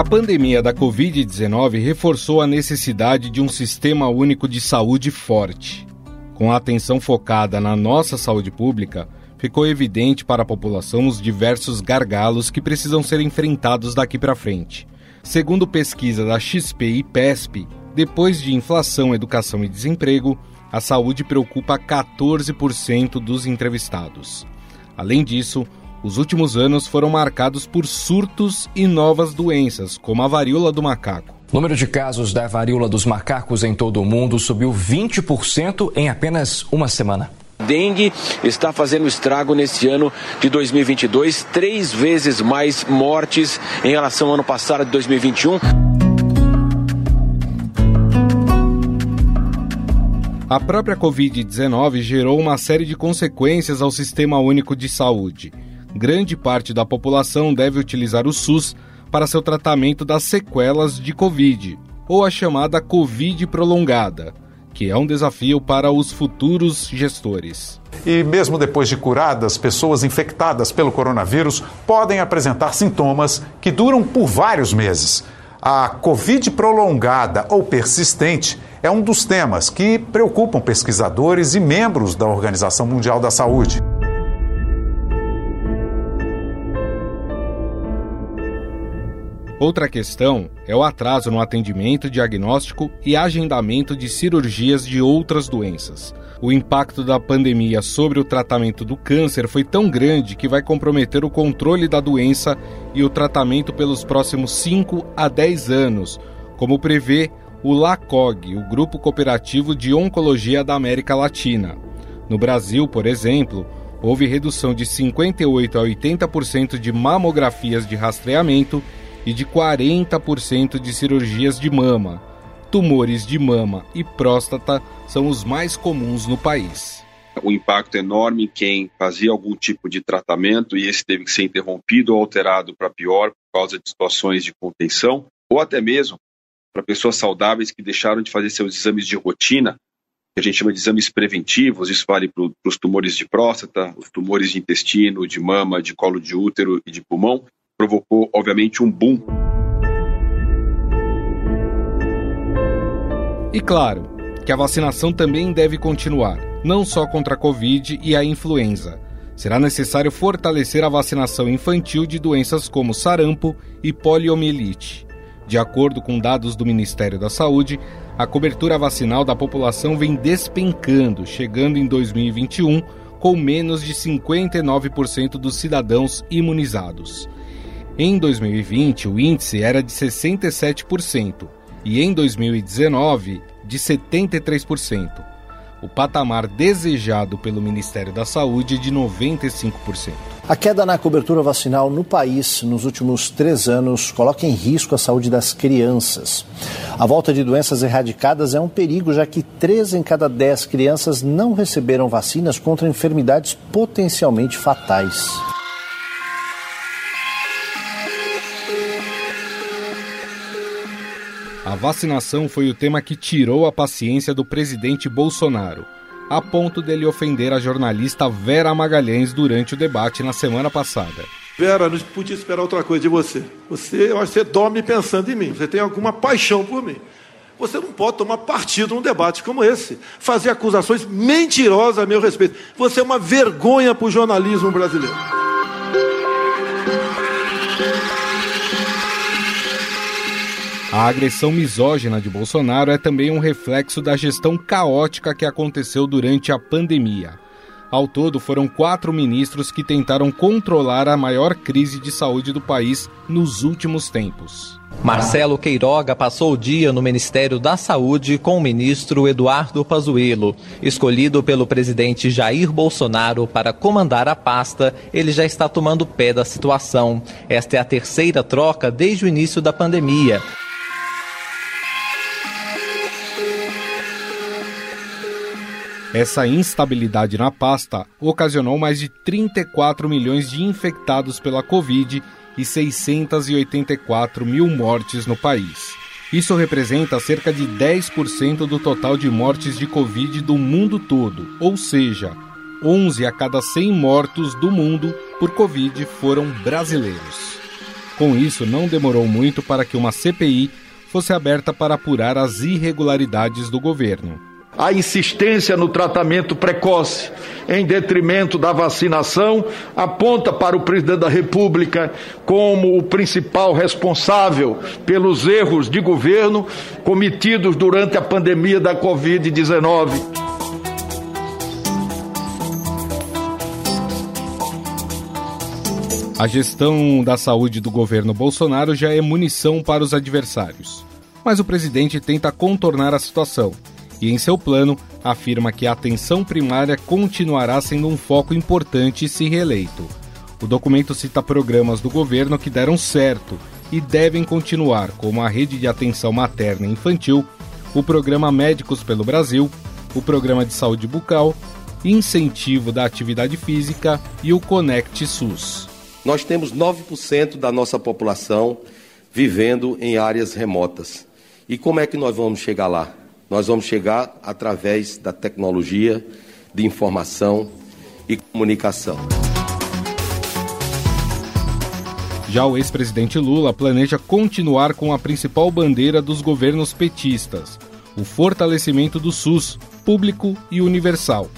A pandemia da Covid-19 reforçou a necessidade de um sistema único de saúde forte. Com a atenção focada na nossa saúde pública, ficou evidente para a população os diversos gargalos que precisam ser enfrentados daqui para frente. Segundo pesquisa da XP e PESP, depois de inflação, educação e desemprego, a saúde preocupa 14% dos entrevistados. Além disso, os últimos anos foram marcados por surtos e novas doenças, como a varíola do macaco. O número de casos da varíola dos macacos em todo o mundo subiu 20% em apenas uma semana. Dengue está fazendo estrago neste ano de 2022, três vezes mais mortes em relação ao ano passado de 2021. A própria Covid-19 gerou uma série de consequências ao Sistema Único de Saúde grande parte da população deve utilizar o SUS para seu tratamento das sequelas de Covid, ou a chamada Covid prolongada, que é um desafio para os futuros gestores. E mesmo depois de curadas, pessoas infectadas pelo coronavírus podem apresentar sintomas que duram por vários meses. A Covid prolongada ou persistente é um dos temas que preocupam pesquisadores e membros da Organização Mundial da Saúde. Outra questão é o atraso no atendimento, diagnóstico e agendamento de cirurgias de outras doenças. O impacto da pandemia sobre o tratamento do câncer foi tão grande que vai comprometer o controle da doença e o tratamento pelos próximos 5 a 10 anos, como prevê o LACOG, o Grupo Cooperativo de Oncologia da América Latina. No Brasil, por exemplo, houve redução de 58 a 80% de mamografias de rastreamento e de 40% de cirurgias de mama. Tumores de mama e próstata são os mais comuns no país. O impacto enorme em quem fazia algum tipo de tratamento e esse teve que ser interrompido ou alterado para pior por causa de situações de contenção, ou até mesmo para pessoas saudáveis que deixaram de fazer seus exames de rotina, que a gente chama de exames preventivos, isso vale para os tumores de próstata, os tumores de intestino, de mama, de colo de útero e de pulmão, provocou, obviamente, um boom. E claro, que a vacinação também deve continuar, não só contra a Covid e a influenza. Será necessário fortalecer a vacinação infantil de doenças como sarampo e poliomielite. De acordo com dados do Ministério da Saúde, a cobertura vacinal da população vem despencando, chegando em 2021 com menos de 59% dos cidadãos imunizados. Em 2020, o índice era de 67% e em 2019, de 73%. O patamar desejado pelo Ministério da Saúde é de 95%. A queda na cobertura vacinal no país nos últimos três anos coloca em risco a saúde das crianças. A volta de doenças erradicadas é um perigo, já que três em cada dez crianças não receberam vacinas contra enfermidades potencialmente fatais. A vacinação foi o tema que tirou a paciência do presidente Bolsonaro, a ponto dele ofender a jornalista Vera Magalhães durante o debate na semana passada. Vera, não podia esperar outra coisa de você. Você, eu acho que você dorme pensando em mim. Você tem alguma paixão por mim. Você não pode tomar partido num debate como esse, fazer acusações mentirosas a meu respeito. Você é uma vergonha para o jornalismo brasileiro. A agressão misógina de Bolsonaro é também um reflexo da gestão caótica que aconteceu durante a pandemia. Ao todo, foram quatro ministros que tentaram controlar a maior crise de saúde do país nos últimos tempos. Marcelo Queiroga passou o dia no Ministério da Saúde com o ministro Eduardo Pazuello. Escolhido pelo presidente Jair Bolsonaro para comandar a pasta, ele já está tomando pé da situação. Esta é a terceira troca desde o início da pandemia. Essa instabilidade na pasta ocasionou mais de 34 milhões de infectados pela Covid e 684 mil mortes no país. Isso representa cerca de 10% do total de mortes de Covid do mundo todo, ou seja, 11 a cada 100 mortos do mundo por Covid foram brasileiros. Com isso, não demorou muito para que uma CPI fosse aberta para apurar as irregularidades do governo. A insistência no tratamento precoce, em detrimento da vacinação, aponta para o presidente da República como o principal responsável pelos erros de governo cometidos durante a pandemia da Covid-19. A gestão da saúde do governo Bolsonaro já é munição para os adversários. Mas o presidente tenta contornar a situação e, em seu plano, afirma que a atenção primária continuará sendo um foco importante se reeleito. O documento cita programas do governo que deram certo e devem continuar, como a Rede de Atenção Materna e Infantil, o Programa Médicos pelo Brasil, o Programa de Saúde Bucal, Incentivo da Atividade Física e o Conect SUS. Nós temos 9% da nossa população vivendo em áreas remotas. E como é que nós vamos chegar lá? Nós vamos chegar através da tecnologia de informação e comunicação. Já o ex-presidente Lula planeja continuar com a principal bandeira dos governos petistas: o fortalecimento do SUS, público e universal,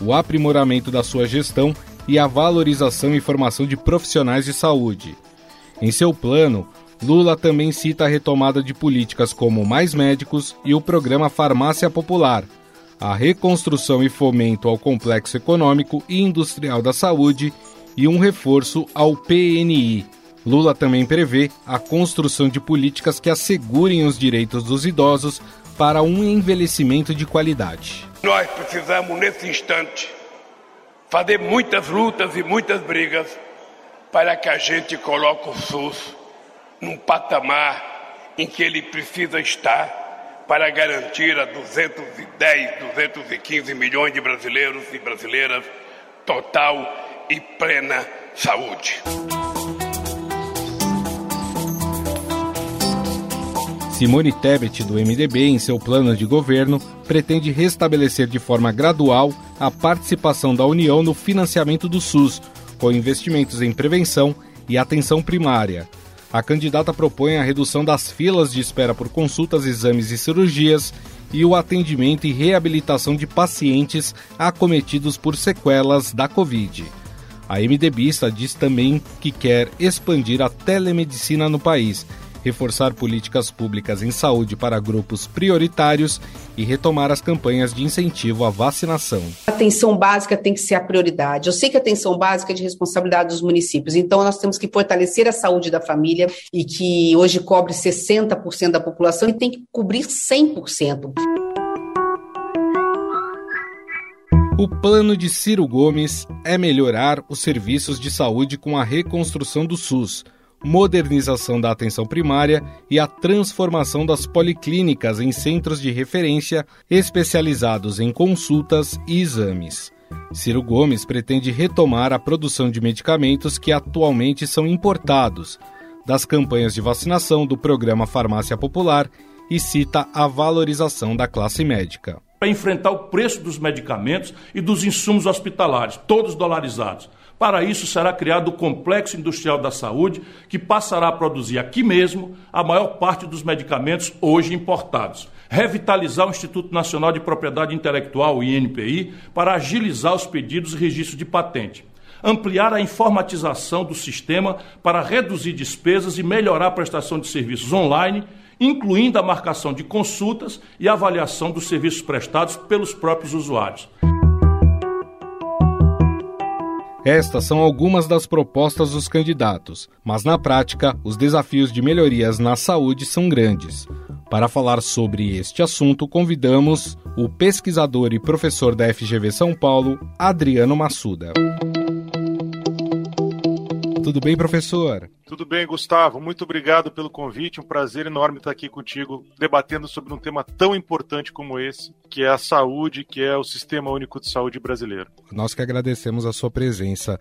o aprimoramento da sua gestão e a valorização e formação de profissionais de saúde. Em seu plano, Lula também cita a retomada de políticas como Mais Médicos e o programa Farmácia Popular, a reconstrução e fomento ao complexo econômico e industrial da saúde e um reforço ao PNI. Lula também prevê a construção de políticas que assegurem os direitos dos idosos para um envelhecimento de qualidade. Nós precisamos, nesse instante, fazer muitas lutas e muitas brigas para que a gente coloque o SUS num patamar em que ele precisa estar para garantir a 210, 215 milhões de brasileiros e brasileiras total e plena saúde. Simone Tebet, do MDB, em seu plano de governo, pretende restabelecer de forma gradual a participação da União no financiamento do SUS, com investimentos em prevenção e atenção primária. A candidata propõe a redução das filas de espera por consultas, exames e cirurgias e o atendimento e reabilitação de pacientes acometidos por sequelas da Covid. A MDBista diz também que quer expandir a telemedicina no país reforçar políticas públicas em saúde para grupos prioritários e retomar as campanhas de incentivo à vacinação. A atenção básica tem que ser a prioridade. Eu sei que a atenção básica é de responsabilidade dos municípios, então nós temos que fortalecer a saúde da família e que hoje cobre 60% da população e tem que cobrir 100%. O plano de Ciro Gomes é melhorar os serviços de saúde com a reconstrução do SUS modernização da atenção primária e a transformação das policlínicas em centros de referência especializados em consultas e exames. Ciro Gomes pretende retomar a produção de medicamentos que atualmente são importados, das campanhas de vacinação do programa Farmácia Popular e cita a valorização da classe médica. Para enfrentar o preço dos medicamentos e dos insumos hospitalares, todos dolarizados. Para isso, será criado o Complexo Industrial da Saúde, que passará a produzir aqui mesmo a maior parte dos medicamentos hoje importados. Revitalizar o Instituto Nacional de Propriedade Intelectual, o INPI, para agilizar os pedidos e registros de patente. Ampliar a informatização do sistema para reduzir despesas e melhorar a prestação de serviços online, incluindo a marcação de consultas e avaliação dos serviços prestados pelos próprios usuários. Estas são algumas das propostas dos candidatos, mas na prática, os desafios de melhorias na saúde são grandes. Para falar sobre este assunto, convidamos o pesquisador e professor da FGV São Paulo, Adriano Massuda. Tudo bem, professor? Tudo bem, Gustavo. Muito obrigado pelo convite. Um prazer enorme estar aqui contigo, debatendo sobre um tema tão importante como esse, que é a saúde, que é o Sistema Único de Saúde brasileiro. Nós que agradecemos a sua presença.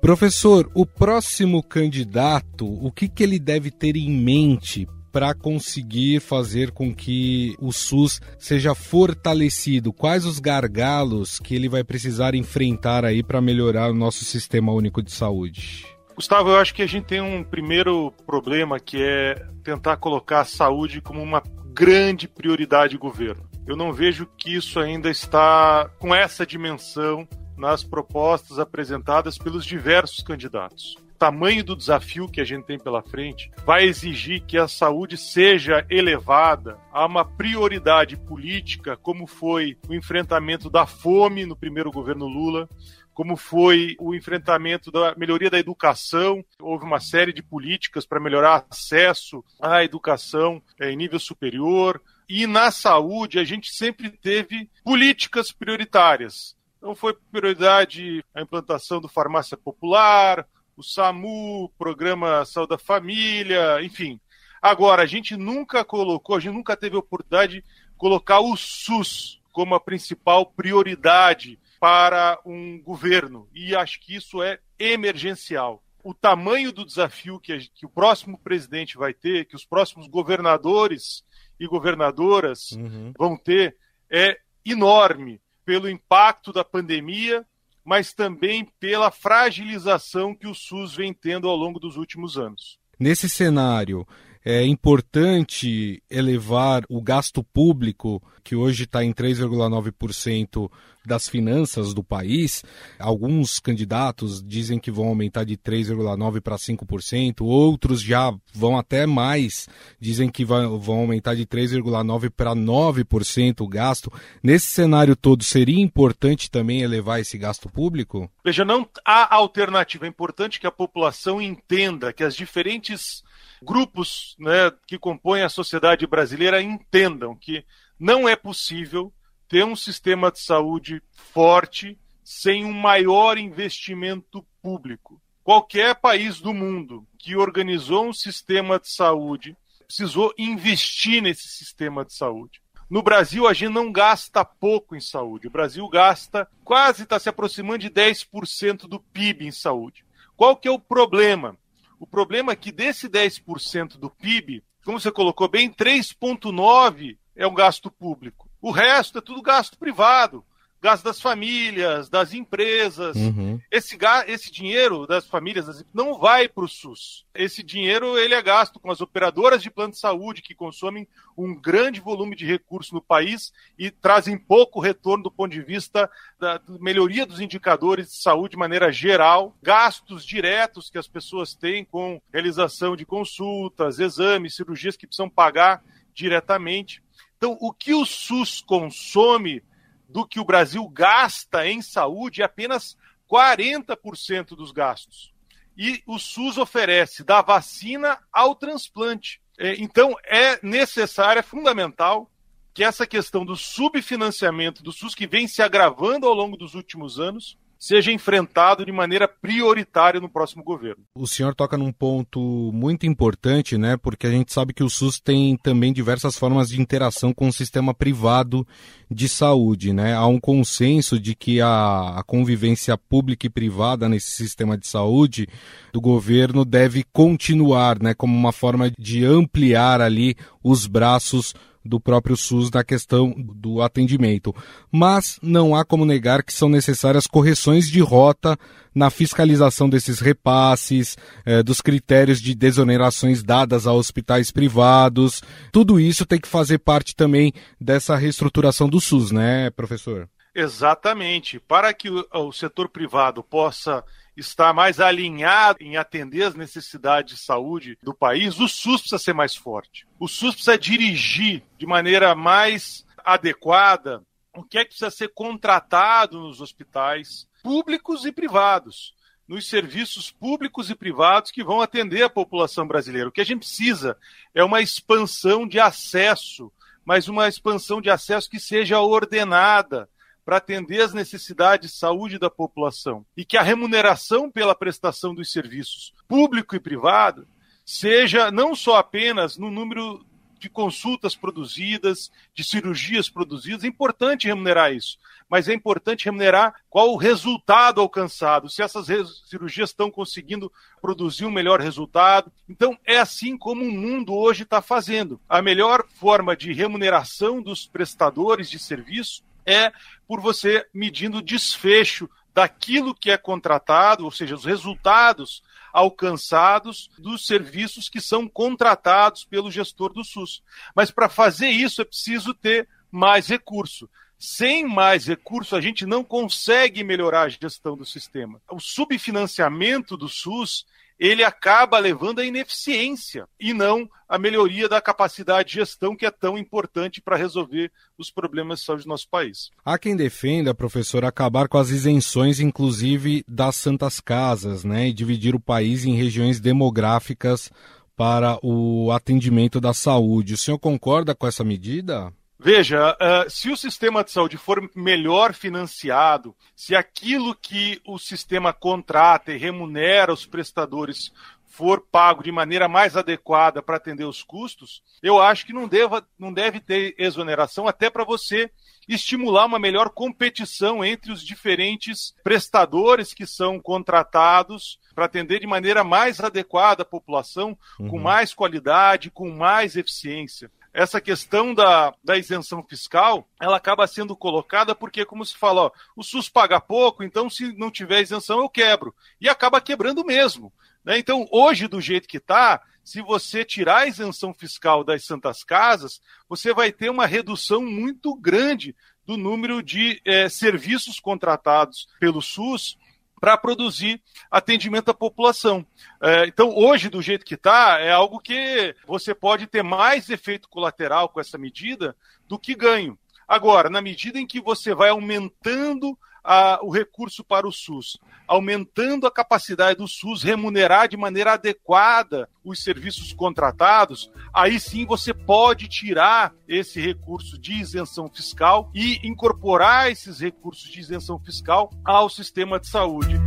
Professor, o próximo candidato, o que, que ele deve ter em mente para conseguir fazer com que o SUS seja fortalecido? Quais os gargalos que ele vai precisar enfrentar aí para melhorar o nosso sistema único de saúde? Gustavo, eu acho que a gente tem um primeiro problema que é tentar colocar a saúde como uma grande prioridade do governo. Eu não vejo que isso ainda está com essa dimensão nas propostas apresentadas pelos diversos candidatos tamanho do desafio que a gente tem pela frente vai exigir que a saúde seja elevada a uma prioridade política, como foi o enfrentamento da fome no primeiro governo Lula, como foi o enfrentamento da melhoria da educação. Houve uma série de políticas para melhorar acesso à educação é, em nível superior. E na saúde, a gente sempre teve políticas prioritárias. Então, foi prioridade a implantação do farmácia popular, o SAMU, Programa Saúde da Família, enfim. Agora, a gente nunca colocou, a gente nunca teve a oportunidade de colocar o SUS como a principal prioridade para um governo. E acho que isso é emergencial. O tamanho do desafio que, a, que o próximo presidente vai ter, que os próximos governadores e governadoras uhum. vão ter, é enorme pelo impacto da pandemia, mas também pela fragilização que o SUS vem tendo ao longo dos últimos anos. Nesse cenário, é importante elevar o gasto público, que hoje está em 3,9% das finanças do país. Alguns candidatos dizem que vão aumentar de 3,9% para 5%, outros já vão até mais, dizem que vão aumentar de 3,9% para 9% o gasto. Nesse cenário todo, seria importante também elevar esse gasto público? Veja, não há alternativa. É importante que a população entenda que as diferentes grupos né, que compõem a sociedade brasileira entendam que não é possível ter um sistema de saúde forte sem um maior investimento público. Qualquer país do mundo que organizou um sistema de saúde precisou investir nesse sistema de saúde. No Brasil, a gente não gasta pouco em saúde. O Brasil gasta quase, está se aproximando de 10% do PIB em saúde. Qual que é o problema? O problema é que desse 10% do PIB, como você colocou bem, 3,9% é um gasto público. O resto é tudo gasto privado gasto das famílias, das empresas. Uhum. Esse, esse dinheiro das famílias das, não vai para o SUS. Esse dinheiro ele é gasto com as operadoras de plano de saúde, que consomem um grande volume de recursos no país e trazem pouco retorno do ponto de vista da melhoria dos indicadores de saúde de maneira geral. Gastos diretos que as pessoas têm com realização de consultas, exames, cirurgias que precisam pagar diretamente. Então, o que o SUS consome do que o Brasil gasta em saúde é apenas 40% dos gastos. E o SUS oferece da vacina ao transplante. É, então, é necessário, é fundamental que essa questão do subfinanciamento do SUS, que vem se agravando ao longo dos últimos anos, seja enfrentado de maneira prioritária no próximo governo. O senhor toca num ponto muito importante, né? Porque a gente sabe que o SUS tem também diversas formas de interação com o sistema privado de saúde, né? Há um consenso de que a, a convivência pública e privada nesse sistema de saúde do governo deve continuar, né? Como uma forma de ampliar ali os braços do próprio SUS na questão do atendimento. Mas não há como negar que são necessárias correções de rota na fiscalização desses repasses, eh, dos critérios de desonerações dadas a hospitais privados. Tudo isso tem que fazer parte também dessa reestruturação do SUS, né, professor? Exatamente. Para que o, o setor privado possa está mais alinhado em atender as necessidades de saúde do país, o SUS precisa ser mais forte. O SUS precisa dirigir de maneira mais adequada o que é que precisa ser contratado nos hospitais públicos e privados, nos serviços públicos e privados que vão atender a população brasileira. O que a gente precisa é uma expansão de acesso, mas uma expansão de acesso que seja ordenada, para atender as necessidades de saúde da população e que a remuneração pela prestação dos serviços público e privado seja não só apenas no número de consultas produzidas, de cirurgias produzidas, é importante remunerar isso, mas é importante remunerar qual o resultado alcançado, se essas cirurgias estão conseguindo produzir um melhor resultado. Então, é assim como o mundo hoje está fazendo. A melhor forma de remuneração dos prestadores de serviço é por você medindo o desfecho daquilo que é contratado, ou seja, os resultados alcançados dos serviços que são contratados pelo gestor do SUS. Mas para fazer isso é preciso ter mais recurso. Sem mais recurso, a gente não consegue melhorar a gestão do sistema. O subfinanciamento do SUS ele acaba levando à ineficiência e não à melhoria da capacidade de gestão que é tão importante para resolver os problemas de saúde do nosso país. Há quem defenda, professor, acabar com as isenções, inclusive das santas casas, né, e dividir o país em regiões demográficas para o atendimento da saúde. O senhor concorda com essa medida? Veja, uh, se o sistema de saúde for melhor financiado, se aquilo que o sistema contrata e remunera os prestadores for pago de maneira mais adequada para atender os custos, eu acho que não, deva, não deve ter exoneração, até para você estimular uma melhor competição entre os diferentes prestadores que são contratados para atender de maneira mais adequada a população, uhum. com mais qualidade, com mais eficiência essa questão da, da isenção fiscal, ela acaba sendo colocada porque, como se fala, ó, o SUS paga pouco, então se não tiver isenção eu quebro. E acaba quebrando mesmo. Né? Então, hoje, do jeito que está, se você tirar a isenção fiscal das santas casas, você vai ter uma redução muito grande do número de é, serviços contratados pelo SUS para produzir atendimento à população. É, então, hoje, do jeito que está, é algo que você pode ter mais efeito colateral com essa medida do que ganho. Agora, na medida em que você vai aumentando a, o recurso para o SUS, aumentando a capacidade do SUS remunerar de maneira adequada os serviços contratados, aí sim você pode tirar esse recurso de isenção fiscal e incorporar esses recursos de isenção fiscal ao sistema de saúde.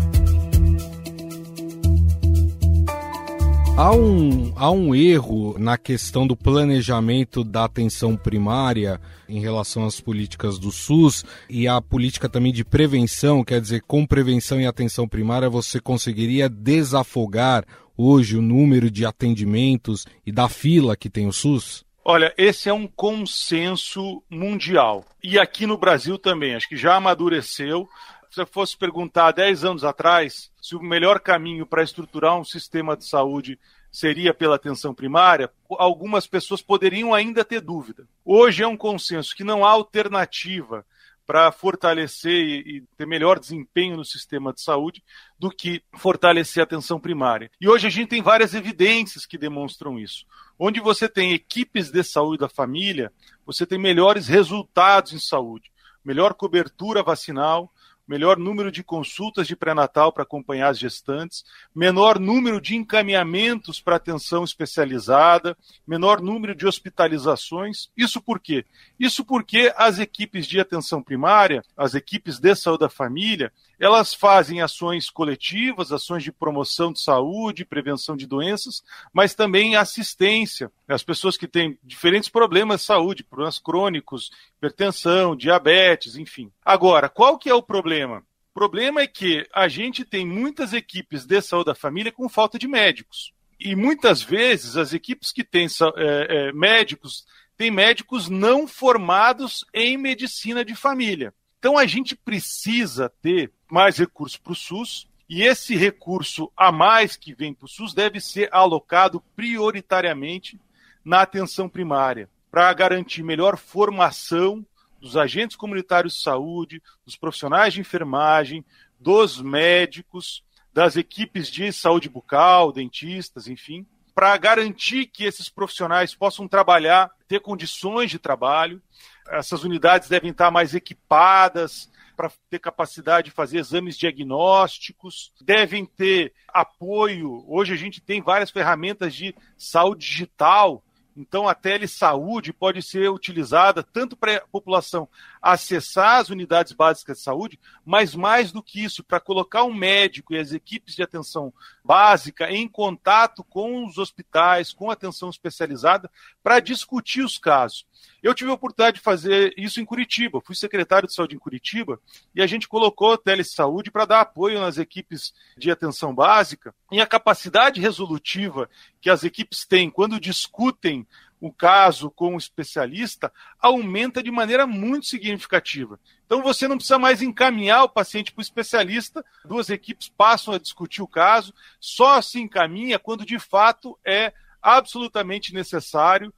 Há um, há um erro na questão do planejamento da atenção primária em relação às políticas do SUS e a política também de prevenção, quer dizer, com prevenção e atenção primária você conseguiria desafogar hoje o número de atendimentos e da fila que tem o SUS? Olha, esse é um consenso mundial. E aqui no Brasil também, acho que já amadureceu se fosse perguntar 10 anos atrás se o melhor caminho para estruturar um sistema de saúde seria pela atenção primária, algumas pessoas poderiam ainda ter dúvida. Hoje é um consenso que não há alternativa para fortalecer e, ter melhor desempenho no sistema de saúde do que fortalecer a atenção primária. E hoje a gente tem várias evidências que demonstram isso. Onde você tem equipes de saúde da família, você tem melhores resultados em saúde, melhor cobertura vacinal, melhor número de consultas de pré-natal para acompanhar as gestantes, menor número de encaminhamentos para atenção especializada, menor número de hospitalizações. Isso por quê? Isso porque as equipes de atenção primária, as equipes de saúde da família, elas fazem ações coletivas, ações de promoção de saúde, prevenção de doenças, mas também assistência. As pessoas que têm diferentes problemas de saúde, problemas crônicos, hipertensão, diabetes, enfim. Agora, qual que é o problema? O problema é que a gente tem muitas equipes de saúde da família com falta de médicos. E muitas vezes as equipes que têm é, é, médicos têm médicos não formados em medicina de família. Então a gente precisa ter mais recursos para o SUS, e esse recurso a mais que vem para o SUS deve ser alocado prioritariamente na atenção primária, para garantir melhor formação dos agentes comunitários de saúde, dos profissionais de enfermagem, dos médicos, das equipes de saúde bucal, dentistas, enfim, para garantir que esses profissionais possam trabalhar, ter condições de trabalho. Essas unidades devem estar mais equipadas para ter capacidade de fazer exames diagnósticos, devem ter apoio. Hoje a gente tem várias ferramentas de saúde digital então, a telesaúde pode ser utilizada tanto para a população acessar as unidades básicas de saúde, mas mais do que isso, para colocar um médico e as equipes de atenção básica em contato com os hospitais, com atenção especializada, para discutir os casos. Eu tive a oportunidade de fazer isso em Curitiba. Fui secretário de saúde em Curitiba e a gente colocou telesaúde para dar apoio nas equipes de atenção básica e a capacidade resolutiva que as equipes têm quando discutem o caso com o especialista, aumenta de maneira muito significativa. Então você não precisa mais encaminhar o paciente para o especialista, duas equipes passam a discutir o caso, só se encaminha quando de fato é absolutamente necessário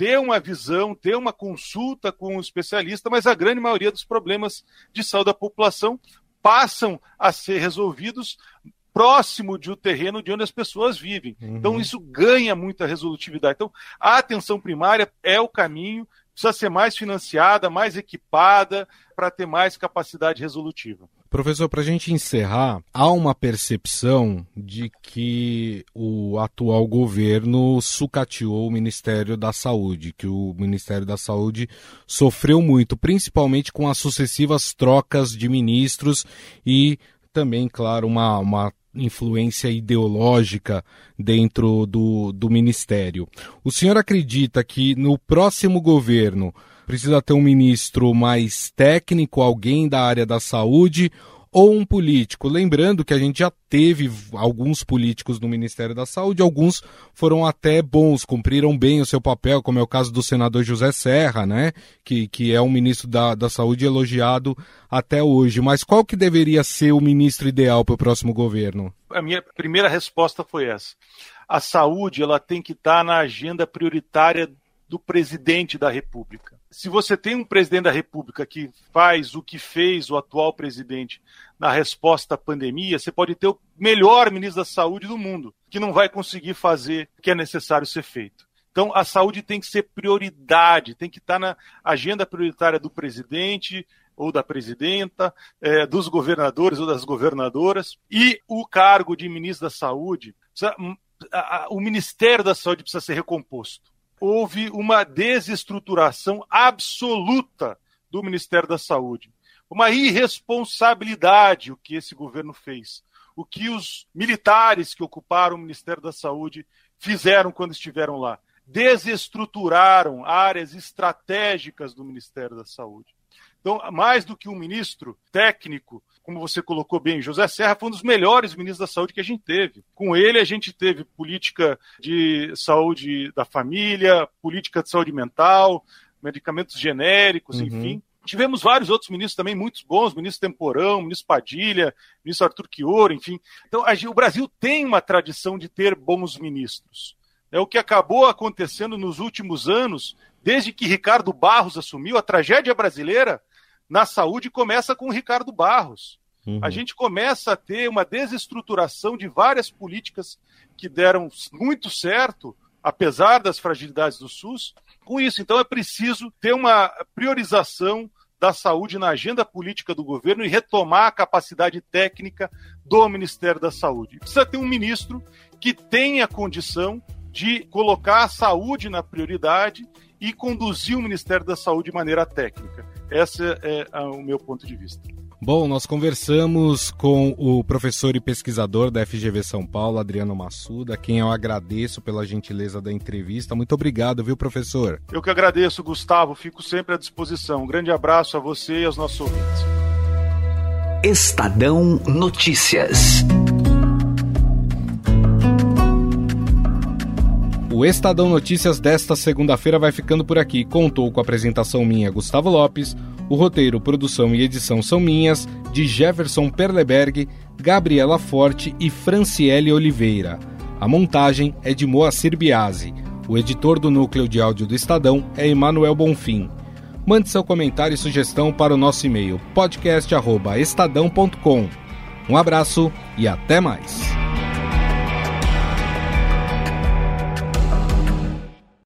ter uma visão, ter uma consulta com o especialista, mas a grande maioria dos problemas de saúde da população passam a ser resolvidos próximo de um terreno de onde as pessoas vivem. Uhum. Então, isso ganha muita resolutividade. Então, a atenção primária é o caminho, precisa ser mais financiada, mais equipada, para ter mais capacidade resolutiva. Professor, para a gente encerrar, há uma percepção de que o atual governo sucateou o Ministério da Saúde, que o Ministério da Saúde sofreu muito, principalmente com as sucessivas trocas de ministros e também, claro, uma, uma influência ideológica dentro do, do ministério. O senhor acredita que no próximo governo precisa ter um ministro mais técnico, alguém da área da saúde, ou um político. Lembrando que a gente já teve alguns políticos no Ministério da Saúde, alguns foram até bons, cumpriram bem o seu papel, como é o caso do senador José Serra, né? Que, que é um ministro da, da Saúde elogiado até hoje. Mas qual que deveria ser o ministro ideal para o próximo governo? A minha primeira resposta foi essa. A saúde ela tem que estar na agenda prioritária do presidente da República. Se você tem um presidente da República que faz o que fez o atual presidente na resposta à pandemia, você pode ter o melhor ministro da Saúde do mundo, que não vai conseguir fazer o que é necessário ser feito. Então, a saúde tem que ser prioridade, tem que estar na agenda prioritária do presidente ou da presidenta, é, dos governadores ou das governadoras, e o cargo de ministro da Saúde, precisa, a, a, o Ministério da Saúde precisa ser recomposto houve uma desestruturação absoluta do Ministério da Saúde. Uma irresponsabilidade o que esse governo fez. O que os militares que ocuparam o Ministério da Saúde fizeram quando estiveram lá. Desestruturaram áreas estratégicas do Ministério da Saúde. Então, mais do que um ministro técnico, como você colocou bem, José Serra foi um dos melhores ministros da saúde que a gente teve. Com ele, a gente teve política de saúde da família, política de saúde mental, medicamentos genéricos, uhum. enfim. Tivemos vários outros ministros também muito bons, ministro Temporão, ministro Padilha, ministro Arthur Chioro, enfim. Então, a, o Brasil tem uma tradição de ter bons ministros. É o que acabou acontecendo nos últimos anos, desde que Ricardo Barros assumiu, a tragédia brasileira na saúde começa com Ricardo Barros. Uhum. A gente começa a ter uma desestruturação de várias políticas que deram muito certo, apesar das fragilidades do SUS, com isso. Então é preciso ter uma priorização da saúde na agenda política do governo e retomar a capacidade técnica do Ministério da Saúde. Precisa ter um ministro que tenha condição de colocar a saúde na prioridade e conduzir o Ministério da Saúde de maneira técnica. Esse é o meu ponto de vista. Bom, nós conversamos com o professor e pesquisador da FGV São Paulo, Adriano Massuda, quem eu agradeço pela gentileza da entrevista. Muito obrigado, viu, professor? Eu que agradeço, Gustavo. Fico sempre à disposição. Um grande abraço a você e aos nossos ouvintes. Estadão Notícias. O Estadão Notícias desta segunda-feira vai ficando por aqui. Contou com a apresentação minha, Gustavo Lopes. O roteiro, produção e edição são minhas, de Jefferson Perleberg, Gabriela Forte e Franciele Oliveira. A montagem é de Moacir Biasi. O editor do núcleo de áudio do Estadão é Emanuel Bonfim. Mande seu comentário e sugestão para o nosso e-mail podcast@estadão.com. Um abraço e até mais.